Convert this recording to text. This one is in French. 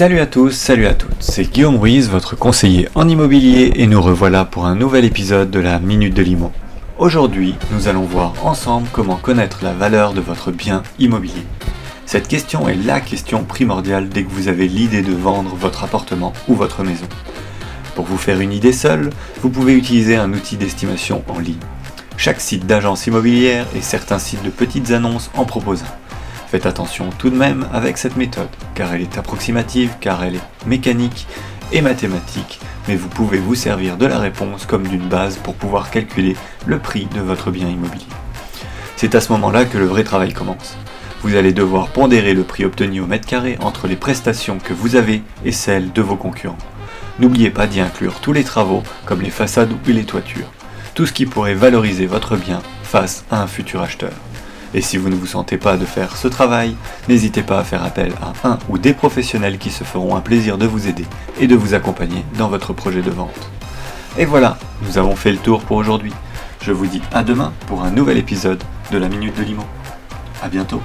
Salut à tous, salut à toutes, c'est Guillaume Ruiz, votre conseiller en immobilier, et nous revoilà pour un nouvel épisode de la Minute de Limo. Aujourd'hui, nous allons voir ensemble comment connaître la valeur de votre bien immobilier. Cette question est la question primordiale dès que vous avez l'idée de vendre votre appartement ou votre maison. Pour vous faire une idée seule, vous pouvez utiliser un outil d'estimation en ligne. Chaque site d'agence immobilière et certains sites de petites annonces en proposent un. Faites attention tout de même avec cette méthode, car elle est approximative, car elle est mécanique et mathématique, mais vous pouvez vous servir de la réponse comme d'une base pour pouvoir calculer le prix de votre bien immobilier. C'est à ce moment-là que le vrai travail commence. Vous allez devoir pondérer le prix obtenu au mètre carré entre les prestations que vous avez et celles de vos concurrents. N'oubliez pas d'y inclure tous les travaux comme les façades ou les toitures, tout ce qui pourrait valoriser votre bien face à un futur acheteur. Et si vous ne vous sentez pas de faire ce travail, n'hésitez pas à faire appel à un ou des professionnels qui se feront un plaisir de vous aider et de vous accompagner dans votre projet de vente. Et voilà, nous avons fait le tour pour aujourd'hui. Je vous dis à demain pour un nouvel épisode de la Minute de Limo. A bientôt